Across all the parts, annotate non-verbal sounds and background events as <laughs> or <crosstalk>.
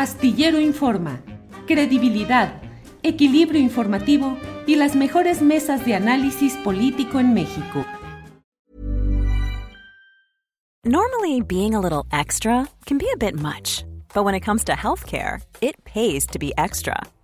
Astillero Informa, credibilidad, equilibrio informativo y las mejores mesas de análisis político en México. Normally, being a little extra can be a bit much, but when it comes to healthcare, it pays to be extra.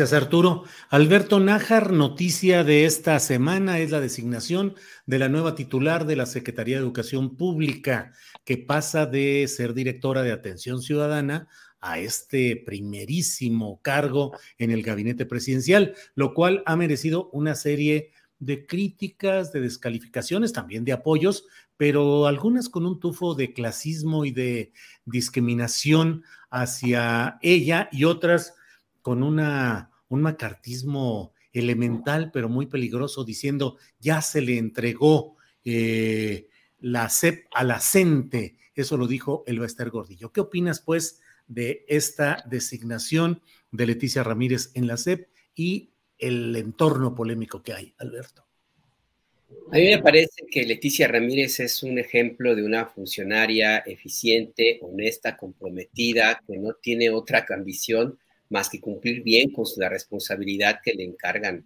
Gracias, Arturo. Alberto Nájar, noticia de esta semana es la designación de la nueva titular de la Secretaría de Educación Pública, que pasa de ser directora de Atención Ciudadana a este primerísimo cargo en el gabinete presidencial, lo cual ha merecido una serie de críticas, de descalificaciones, también de apoyos, pero algunas con un tufo de clasismo y de discriminación hacia ella y otras con una, un macartismo elemental, pero muy peligroso, diciendo ya se le entregó eh, la CEP a la CENTE. Eso lo dijo el Bester Gordillo. ¿Qué opinas, pues, de esta designación de Leticia Ramírez en la CEP y el entorno polémico que hay, Alberto? A mí me parece que Leticia Ramírez es un ejemplo de una funcionaria eficiente, honesta, comprometida, que no tiene otra ambición más que cumplir bien con la responsabilidad que le encargan.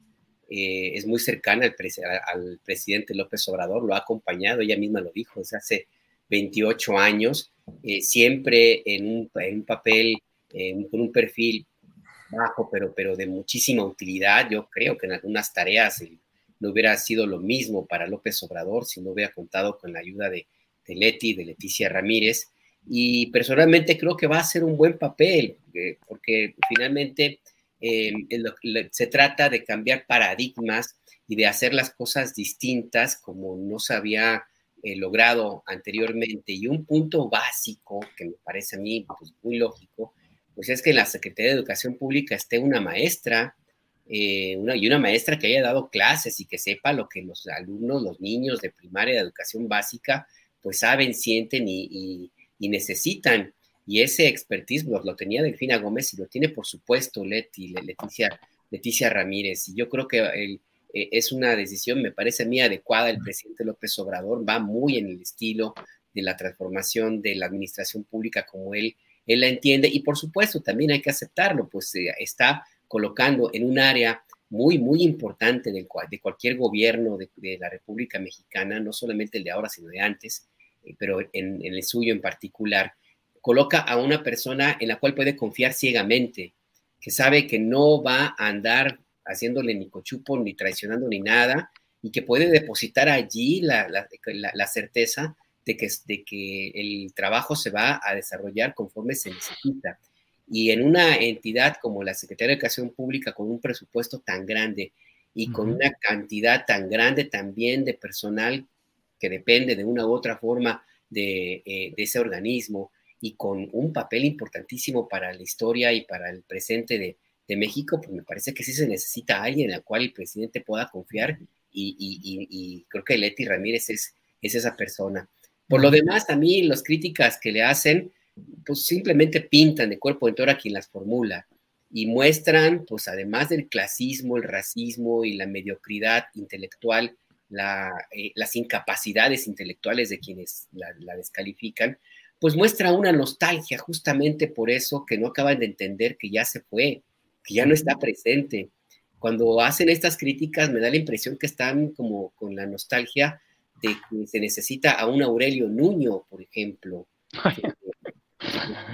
Eh, es muy cercana al, al, presidente López Obrador, lo ha acompañado, ella misma lo dijo, desde hace 28 años, eh, siempre en un, en un papel, con un perfil bajo, pero, pero de muchísima utilidad. Yo creo que en algunas tareas no hubiera sido lo mismo para López Obrador si no hubiera contado con la ayuda de, de Leti, de Leticia Ramírez y personalmente creo que va a ser un buen papel, eh, porque finalmente eh, se trata de cambiar paradigmas y de hacer las cosas distintas como no se había eh, logrado anteriormente. Y un punto básico que me parece a mí pues, muy lógico, pues es que en la Secretaría de Educación Pública esté una maestra, y una maestra que haya dado clases y que sepa lo que los alumnos, los niños de primaria de educación básica, pues saben, sienten y necesitan. Y ese expertise lo, tenía Delfina Gómez y lo tiene, por supuesto, Leti, Leticia, Leticia Ramírez. Y yo creo que e, es una decisión, me parece a mí, adecuada. El presidente López Obrador va muy en el estilo de la transformación de la administración pública como él, él la entiende. Y por supuesto, también hay que aceptarlo, pues eh, está colocando en un área muy, muy importante de cualquier gobierno de, la República Mexicana, no solamente el de ahora, sino de antes, pero en, el suyo en particular, coloca a una persona en la cual puede confiar ciegamente, que sabe que no va a andar haciéndole ni cochupo, ni traicionando, ni nada, y que puede depositar allí la, certeza de que, de que el trabajo se va a desarrollar conforme se necesita. Y en una entidad como la Secretaría de Educación Pública, con un presupuesto tan grande y con una cantidad tan grande también de personal que depende de una u otra forma de, eh, ese organismo y con un papel importantísimo para la historia y para el presente de, México, pues me parece que sí se necesita alguien al cual el presidente pueda confiar y, creo que Leti Ramírez es, es esa persona. Por lo demás, a mí las críticas que le hacen, pues simplemente pintan de cuerpo entero a quien las formula y muestran, pues además del clasismo, el racismo y la mediocridad intelectual eh, las incapacidades intelectuales de quienes la, descalifican, pues muestra una nostalgia justamente por eso que no acaban de entender que ya se fue, que ya no está presente. Cuando hacen estas críticas me da la impresión que están como con la nostalgia de que se necesita a un Aurelio Nuño, por ejemplo. <laughs>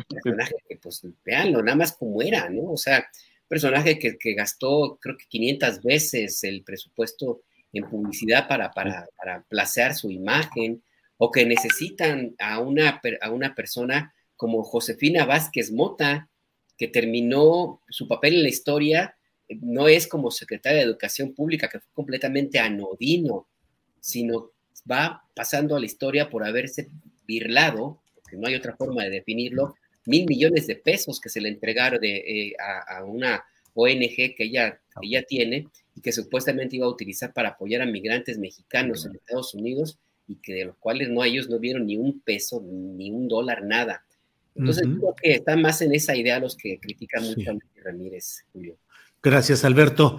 personaje que, pues, veanlo, nada más como era, ¿no? O sea, personaje que, que, gastó creo que 500 veces el presupuesto en publicidad para, para, para placear su imagen, o que necesitan a una, a una persona como Josefina Vázquez Mota, que terminó su papel en la historia, no es como secretaria de Educación Pública, que fue completamente anodino, sino va pasando a la historia por haberse birlado, porque no hay otra forma de definirlo, mil millones de pesos que se le entregaron de, eh, a, una ONG que ella, que ella tiene y que supuestamente iba a utilizar para apoyar a migrantes mexicanos en Estados Unidos y que de los cuales no ellos no vieron ni un peso, ni un dólar, nada. Entonces creo que están más en esa idea los que critican mucho a Ramírez, Julio. Gracias, Alberto.